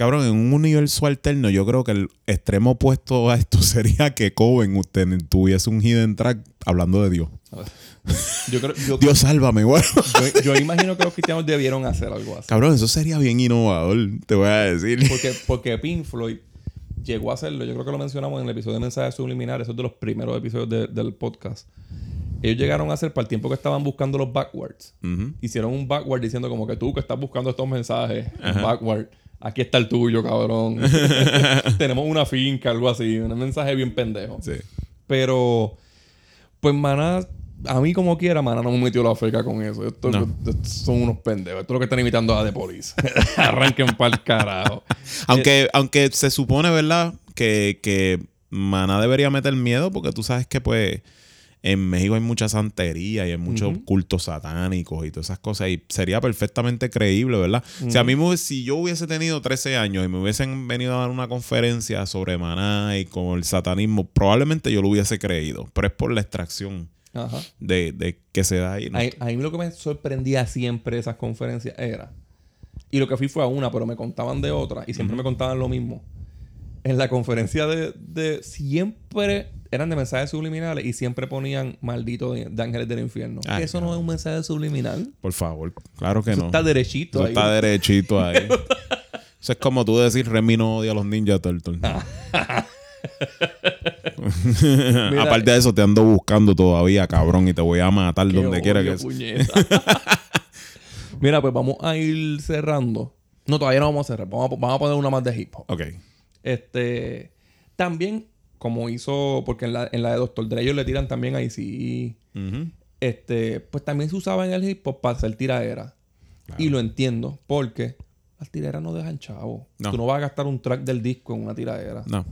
C: Cabrón, en un universo alterno, yo creo que el extremo opuesto a esto sería que Coven usted tuviese un hidden track hablando de Dios.
B: Yo creo, yo,
C: Dios sálvame, güey.
B: yo- yo imagino que los cristianos debieron hacer algo así.
C: Cabrón, eso sería bien innovador, te voy a decir.
B: Porque, porque Pink Floyd llegó a hacerlo. Yo creo que lo mencionamos en el episodio de Mensajes Subliminares. Eso es de los primeros episodios de- del podcast. Ellos llegaron a hacer, para el tiempo que estaban buscando los backwards, hicieron un backward diciendo como que tú que estás buscando estos mensajes, en backward, aquí está el tuyo, cabrón. Tenemos una finca, algo así. Un mensaje bien pendejo.
C: Sí.
B: Pero, pues Maná, a mí como quiera, Maná no me metió la feca con eso. Estos
C: No.
B: estos son unos pendejos. Esto es lo que están imitando a The Police. Arranquen para el carajo.
C: Aunque, aunque se supone, ¿verdad? Que, que Maná debería meter miedo porque tú sabes que pues en México hay mucha santería y hay muchos cultos satánicos y todas esas cosas y sería perfectamente creíble, ¿verdad? Si a mí me, si yo hubiese tenido 13 años y me hubiesen venido a dar una conferencia sobre Maná y con el satanismo, probablemente yo lo hubiese creído, pero es por la extracción
B: Ajá.
C: de, de que se da ahí. ¿no?
B: A, a mí lo que me sorprendía siempre esas conferencias era. Y lo que fui fue a una, pero me contaban de otra. Y siempre me contaban lo mismo. En la conferencia de, de- Siempre eran de mensajes subliminales y siempre ponían maldito de, ángeles del infierno.
C: Ay,
B: eso no es un mensaje subliminal.
C: Por favor, claro que
B: Eso
C: no.
B: está derechito
C: Eso
B: ahí.
C: está derechito ahí. Eso es como tú decir Remy no odia a los Ninja Turtles. Aparte de eso, te ando buscando todavía, cabrón, y te voy a matar donde quiera que sea.
B: Mira, pues vamos a ir cerrando. No, todavía no vamos a cerrar. Vamos a, vamos a poner una más de hip hop.
C: Ok.
B: Este. También, como hizo. Porque en la, en la de Doctor Dre ellos le tiran también ahí sí.
C: Ujú.
B: Este. Pues también se usaba en el hip hop para hacer tiraderas. Y lo entiendo. Porque las tiraderas no dejan chavo.
C: No.
B: Tú no vas a gastar un track del disco en una tiradera.
C: No.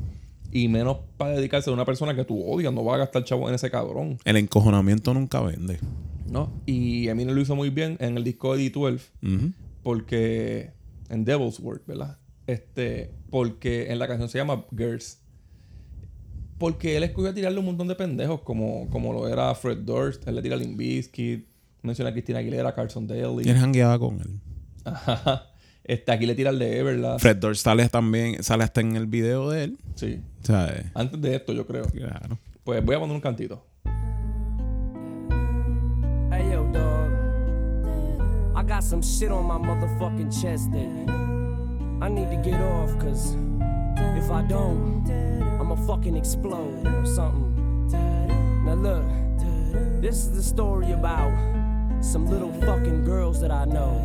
B: Y menos para dedicarse a una persona que tú odias. No vas a gastar chavo en ese cabrón.
C: El encojonamiento nunca vende.
B: ¿No? Y Eminem lo hizo muy bien en el disco de D12.
C: Ujú.
B: Porque. En Devil's World, ¿verdad? Este. Porque en la canción se llama Girls. Porque él escogió a tirarle un montón de pendejos, como, como lo era Fred Durst. Él le tira a Limp Bizkit. Menciona a Christina Aguilera, Carson Daly.
C: ¿Quién jangueaba con él?
B: Ajá. Este, aquí le tira el de Everlast.
C: Fred Durst sale también, sale hasta en el video de él.
B: Sí.
C: Sea, eh,
B: Antes de esto, yo creo.
C: claro.
B: Pues voy a poner un cantito.
H: Hey yo, dog. I got some shit on my motherfucking chest that I need to get off, cause if I don't, Fucking explode or something. Now look, this is the story about some little fucking girls that I know.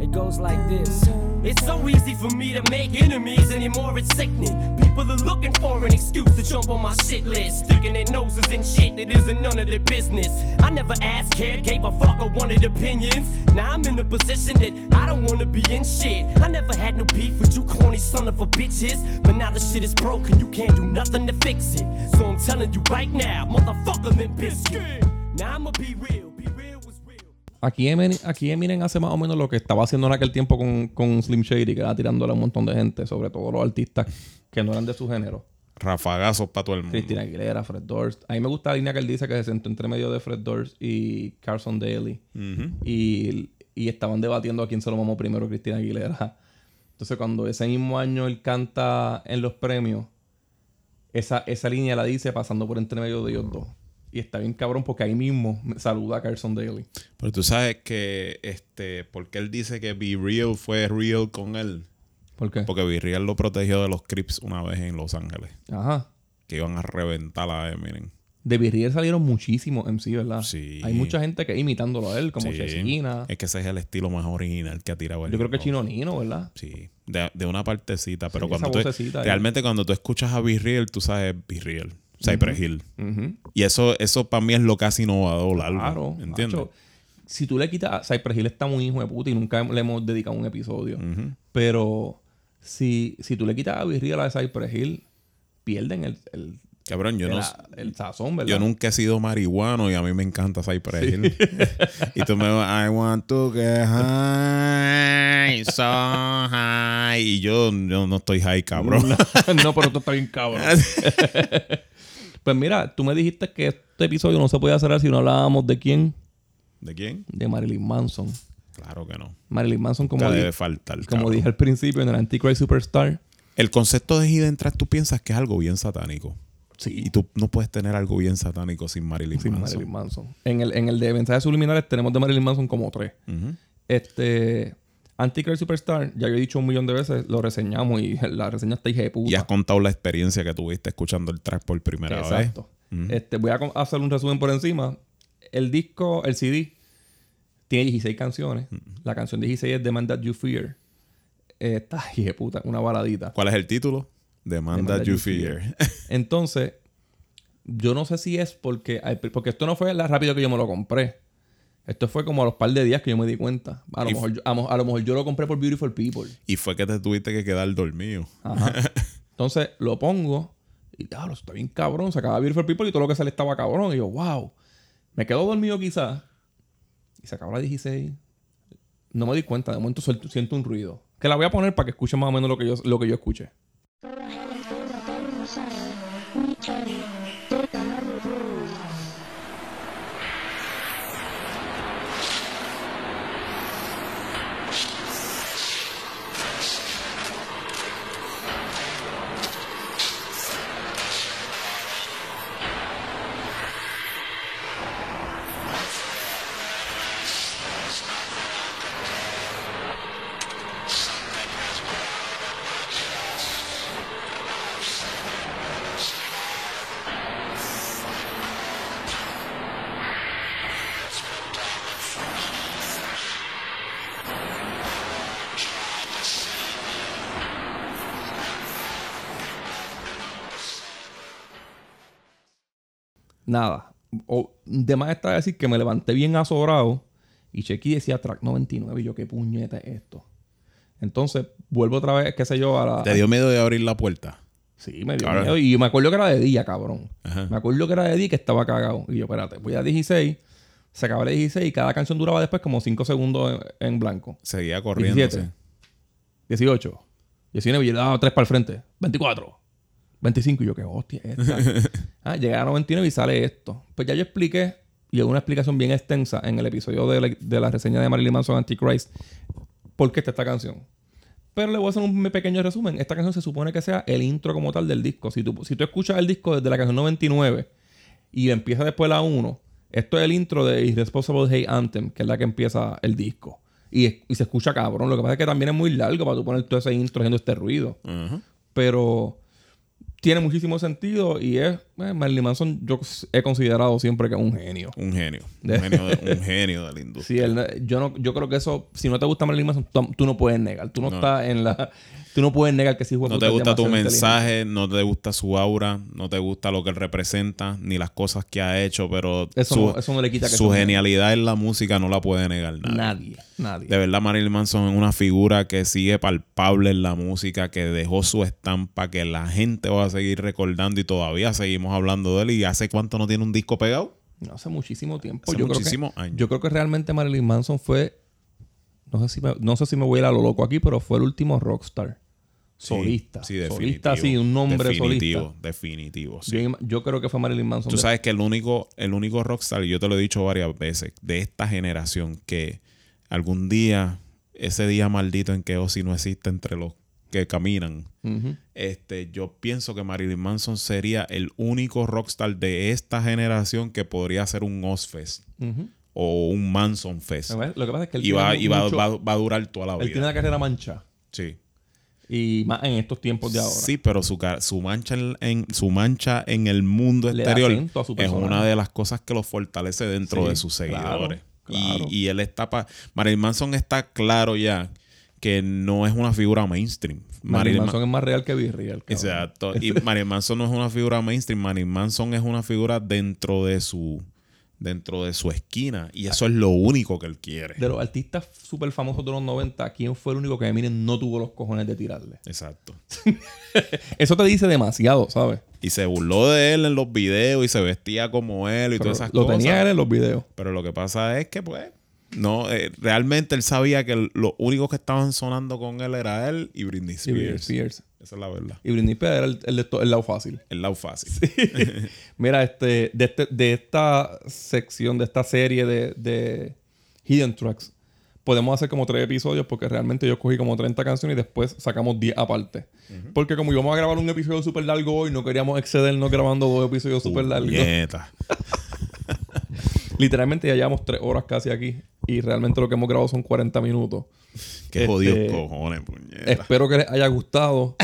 H: It goes like this. It's so easy for me to make enemies anymore, it's sickening. People are looking for an excuse to jump on my shit list, sticking their noses in shit that isn't none of their business. I never asked, cared, gave a fuck or wanted opinions. Now I'm in a position that I don't wanna be in shit. I never had no beef with you corny son of a bitches, but now the shit is broken, you can't do nothing to fix it. So I'm telling you right now, motherfucker Limp Bizkit. Now I'ma be real.
B: Aquí Eminem, aquí Eminem hace más o menos lo que estaba haciendo en aquel tiempo con, con Slim Shady, que era tirándole a un montón de gente, sobre todo los artistas que no eran de su género.
C: Rafagazos para todo el mundo.
B: Christina Aguilera, Fred Durst. A mí me gusta la línea que él dice que se sentó entre medio de Fred Durst y Carson Daly. Y, y estaban debatiendo a quién se lo mamó primero Christina Aguilera. Entonces, cuando ese mismo año él canta en los premios, esa, esa línea la dice pasando por entre medio de ellos dos. Y está bien cabrón porque ahí mismo me saluda a Carson Daly.
C: Pero tú sabes que, este, porque él dice que Be Real fue real con él.
B: ¿Por qué?
C: Porque Be Real lo protegió de los Crips una vez en Los Ángeles.
B: Ajá.
C: Que iban a reventar a Eminem.
B: De Virriel salieron muchísimos sí, ¿verdad?
C: Sí.
B: Hay mucha gente que imitándolo a él, como
C: Sí.
B: Chesina.
C: Es que ese es el estilo más original que ha tirado el
B: Yo creo que. Chino Nino, ¿verdad?
C: Sí, de, de una partecita. Pero
B: Sí,
C: cuando tú, realmente cuando tú escuchas a Be Real, tú sabes Be Real. Cypress Hill. Y eso, eso para mí es lo casi innovador algo.
B: Claro.
C: ¿Entiendes?
B: macho. si tú le quitas... Cypress Hill está muy hijo de puta y nunca le hemos dedicado un episodio. Pero si, si tú le quitas a Virreal a Cypress Hill, pierden el, el,
C: Cabrón, yo no,
B: el sazón, ¿verdad?
C: yo nunca he sido marihuano y a mí me encanta Cypress Hill. y tú me vas, I want to get high, so high. Y yo, yo no estoy high, cabrón.
B: no, pero esto está bien cabrón. pues mira, tú me dijiste que este episodio no se podía hacer si no hablábamos de quién.
C: ¿De quién?
B: De Marilyn Manson.
C: Claro que no.
B: Marilyn Manson, como,
C: Nunca
B: di-
C: debe faltar.
B: como
C: cabrón.
B: dije al principio en el Antichrist Superstar.
C: El concepto de Hidden Track, tú piensas que es algo bien satánico.
B: Sí.
C: Y tú no puedes tener algo bien satánico sin Marilyn
B: Sin
C: Manson.
B: Marilyn Manson. En el, en el de mensajes subliminales tenemos de Marilyn Manson como tres. Este. Antichrist Superstar, ya yo he dicho un millón de veces, lo reseñamos y la reseña está hija de puta.
C: Y has contado la experiencia que tuviste escuchando el track por primera
B: Exacto.
C: vez.
B: Este, voy a hacer un resumen por encima. El disco, el CD, tiene 16 canciones. La canción 16 es The Man That You Fear. Eh, Está hija de puta, una baladita.
C: ¿Cuál es el título? Man That You Fear.
B: Entonces, yo no sé si es porque... Porque esto no fue la rápido que yo me lo compré. Esto fue como a los par de días que yo me di cuenta. A lo,
C: Y
B: mejor, yo- a, a lo mejor yo lo compré por Beautiful People.
C: y fue que te tuviste que quedar dormido.
B: Ajá. Entonces lo pongo y diablo, está bien cabrón. Se acaba Beautiful People y todo lo que sale estaba cabrón. Y yo, wow. Me quedo dormido quizás. Y se acaba la 16. No me di cuenta. De momento suelto- siento un ruido. Que la voy a poner para que escuchen más o menos lo que yo, lo que yo escuché. Nada. O, de más está decir que me levanté bien asobrado y chequeé y decía track 99. Y yo, ¿qué puñeta es esto? Entonces, vuelvo otra vez, qué sé yo, a la...
C: ¿Te dio miedo de abrir la puerta?
B: Sí, me dio
C: Claro.
B: miedo. Y me acuerdo que era de día, cabrón.
C: Ajá.
B: Me acuerdo que era de día que estaba cagado. Y yo, espérate, voy a 16. Se acaba la 16 y cada canción duraba después como 5 segundos en, en blanco.
C: Seguía corriendo.
B: 17. 18. 19. Y yo le daba 3 para el frente. 24. 25. Y yo, qué hostia es esta. ah, llegué a 99 y sale esto. Pues ya yo expliqué, y es una explicación bien extensa en el episodio de la, de la reseña de Marilyn Manson Antichrist, por qué está esta canción. Pero le voy a hacer un pequeño resumen. Esta canción se supone que sea el intro como tal del disco. Si tú, si tú escuchas el disco desde la canción 99 y empieza después la 1, esto es el intro de Irresponsible Hate Anthem, que es la que empieza el disco. Y, y se escucha cabrón. Lo que pasa es que también es muy largo para tú poner todo ese intro haciendo este ruido. Pero tiene muchísimo sentido y es... eh, Marilyn Manson yo he considerado siempre que es un genio.
C: Un genio. Un genio, de, un genio de la industria.
B: Sí, él- yo, no, yo creo que eso... Si no te gusta Marilyn Manson, tú, tú no puedes negar. Tú no,
C: No.
B: estás en la... Tú no puedes negar que sí
C: No te gusta tu mensaje, no te gusta su aura, no te gusta lo que él representa, ni las cosas que ha hecho, pero
B: Eso
C: su,
B: no- eso no le quita que
C: su genialidad en la música no la puede negar nadie.
B: Nadie. Nadie.
C: De verdad, Marilyn Manson es una figura que sigue palpable en la música, que dejó su estampa, que la gente va a seguir recordando y todavía seguimos hablando de él. ¿Y hace cuánto no tiene un disco pegado?
B: No, hace muchísimo tiempo.
C: Hace
B: yo creo que,
C: años.
B: Yo creo que realmente Marilyn Manson fue... No sé, si me, no sé si me voy a ir a lo loco aquí, pero fue el último rockstar. Solista.
C: Sí, definitivo.
B: solista, sí, un nombre
C: definitivo,
B: solista.
C: Definitivo, sí.
B: Yo, creo que fue Marilyn Manson.
C: Tú sabes que el único, el único rockstar, y yo te lo he dicho varias veces, de esta generación, que algún día, ese día maldito en que Ozzy no existe entre los que caminan, este, yo pienso que Marilyn Manson sería el único rockstar de esta generación que podría hacer un Ozfest
B: Ujú.
C: o un Manson Fest.
B: Lo que pasa es que él
C: Y, va,
B: tiene
C: y va,
B: mucho-
C: va- va a durar toda la
B: él
C: vida.
B: tiene la carrera mancha.
C: Sí.
B: Y más en estos tiempos de ahora.
C: Sí, pero su, su mancha en, en- su mancha en el mundo
B: Le
C: exterior es una de las cosas que lo fortalece dentro
B: Sí,
C: de sus
B: claro,
C: seguidores.
B: claro.
C: Y, y él está pa Marilyn Manson está claro ya que no es una figura mainstream.
B: Marilyn Manson es más real que Virreal.
C: Exacto. Y Marilyn Manson no es una figura mainstream. Marilyn Manson es una figura dentro de su dentro de su esquina. Y eso es lo único que él quiere.
B: De los artistas súper famosos de los 90, ¿quién fue el único que Eminem no tuvo los cojones de tirarle?
C: Exacto.
B: Eso te dice demasiado, ¿sabes?
C: Y se burló de él en los videos y se vestía como él y
B: Pero
C: todas esas
B: lo
C: cosas.
B: tenía él en los videos.
C: Pero lo que pasa es que, pues, no, eh, realmente él sabía que los únicos que estaban sonando con él era él y Britney
B: Y
C: Spears.
B: Britney Spears.
C: Esa es la verdad.
B: Y Britney Spears era el, el, el lado fácil.
C: El lado fácil.
B: Mira, este, de, este- de esta sección, de esta serie de, de Hidden Tracks, podemos hacer como tres episodios porque realmente yo cogí como 30 canciones y después sacamos 10 aparte. Porque como íbamos a grabar un episodio súper largo hoy, no queríamos excedernos grabando dos episodios súper largos. Literalmente ya llevamos tres horas casi aquí y realmente lo que hemos grabado son 40 minutos.
C: Qué
B: Este,
C: jodidos cojones, puñeta.
B: Espero que les haya gustado.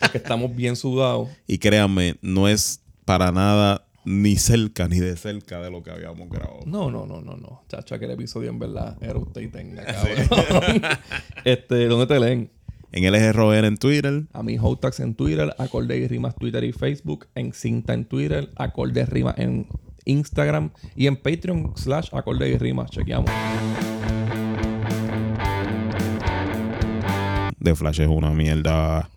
B: Porque estamos bien sudados.
C: Y créanme, no es para nada ni cerca ni de cerca de lo que habíamos grabado.
B: No, no, no, no, no. Chacha, que el episodio en verdad era usted y tenga, cabrón. este, ¿dónde te leen?
C: En LGROR en Twitter,
B: A mi Hotax en Twitter, Acorde y Rimas Twitter y Facebook, en Cinta en Twitter, Acorde Rimas en Instagram y en Patreon slash Acorde y Rimas. Chequeamos.
C: de Flash es una mierda.